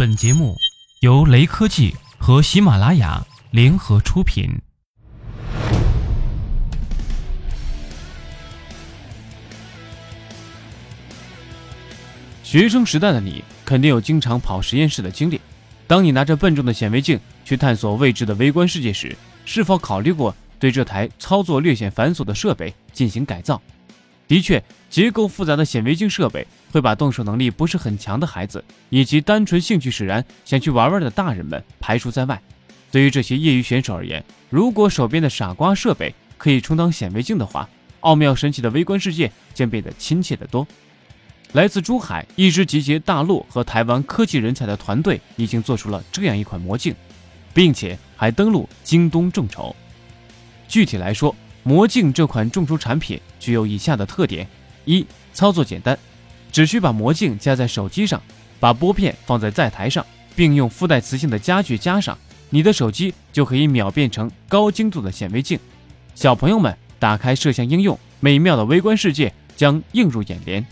本节目由雷科技和喜马拉雅联合出品。学生时代的你，肯定有经常跑实验室的经历。当你拿着笨重的显微镜去探索未知的微观世界时，是否考虑过对这台操作略显繁琐的设备进行改造？的确，结构复杂的显微镜设备会把动手能力不是很强的孩子以及单纯兴趣使然想去玩玩的大人们排除在外。对于这些业余选手而言，如果手边的傻瓜设备可以充当显微镜的话，奥妙神奇的微观世界将变得亲切得多。来自珠海一支集结大陆和台湾科技人才的团队已经做出了这样一款魔镜，并且还登陆京东众筹。具体来说，魔镜这款众筹产品具有以下的特点：一、操作简单，只需把魔镜夹在手机上，把拨片放在载台上，并用附带磁性的夹具夹上，你的手机就可以秒变成高精度的显微镜。小朋友们打开摄像应用，美妙的微观世界将映入眼帘。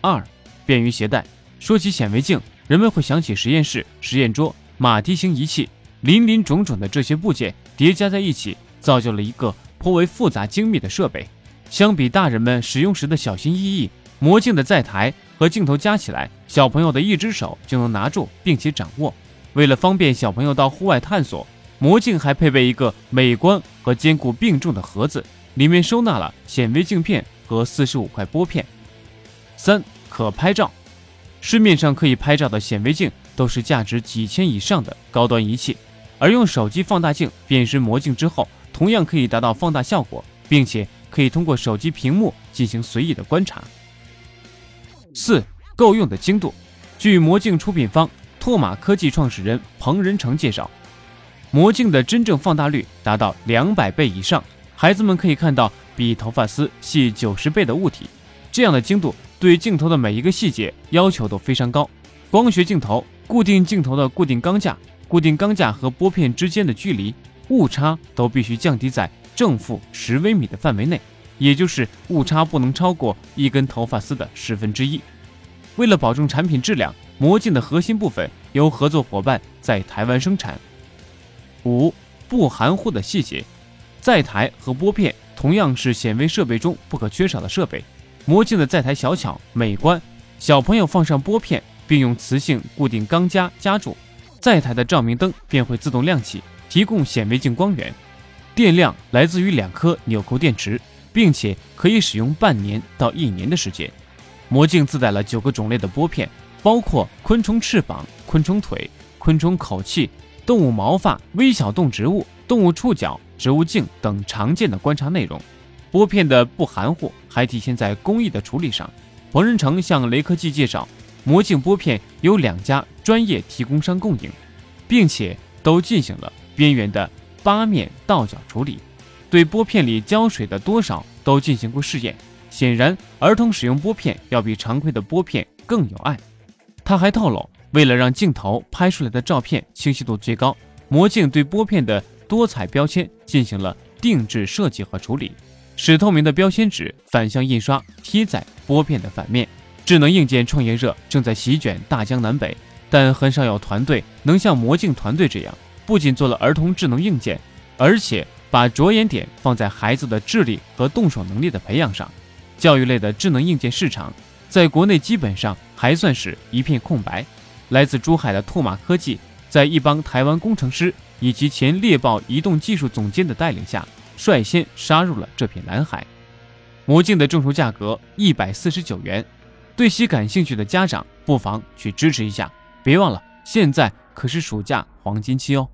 二、便于携带。说起显微镜，人们会想起实验室、实验桌、马蹄形仪器，林林种种的这些部件叠加在一起，造就了一个。颇为复杂精密的设备，相比大人们使用时的小心翼翼，魔镜的载台和镜头加起来，小朋友的一只手就能拿住并且掌握。为了方便小朋友到户外探索，魔镜还配备一个美观和坚固并重的盒子，里面收纳了显微镜片和四十五块玻片。三可拍照，市面上可以拍照的显微镜都是价值几千以上的高端仪器，而用手机放大镜变身魔镜之后。同样可以达到放大效果，并且可以通过手机屏幕进行随意的观察。四、够用的精度。据魔镜出品方拓马科技创始人彭仁成介绍，魔镜的真正放大率达到两百倍以上，孩子们可以看到比头发丝细九十倍的物体。这样的精度对镜头的每一个细节要求都非常高。光学镜头固定镜头的固定钢架，固定钢架和玻片之间的距离。误差都必须降低在正负十微米的范围内，也就是误差不能超过一根头发丝的十分之一。为了保证产品质量，魔镜的核心部分由合作伙伴在台湾生产。五不含糊的细节，载台和拨片同样是显微设备中不可缺少的设备。魔镜的载台小巧美观，小朋友放上拨片，并用磁性固定钢夹夹住，载台的照明灯便会自动亮起。提供显微镜光源，电量来自于两颗纽扣电池，并且可以使用半年到一年的时间。魔镜自带了九个种类的拨片，包括昆虫翅膀、昆虫腿、昆虫口气、动物毛发、微小动植物、动物触角、植物镜等常见的观察内容。拨片的不含糊还体现在工艺的处理上。彭仁成向雷科技介绍，魔镜拨片由两家专业提供商供应，并且都进行了。边缘的八面倒角处理，对拨片里胶水的多少都进行过试验。显然，儿童使用拨片要比常规的拨片更有爱。他还透露，为了让镜头拍出来的照片清晰度最高，魔镜对拨片的多彩标签进行了定制设计和处理，使透明的标签纸反向印刷贴在拨片的反面。智能硬件创业热正在席卷大江南北，但很少有团队能像魔镜团队这样。不仅做了儿童智能硬件，而且把着眼点放在孩子的智力和动手能力的培养上。教育类的智能硬件市场在国内基本上还算是一片空白。来自珠海的拓马科技，在一帮台湾工程师以及前猎豹移动技术总监的带领下，率先杀入了这片蓝海。魔镜的众筹价格一百四十九元，对其感兴趣的家长不妨去支持一下。别忘了，现在可是暑假黄金期哦。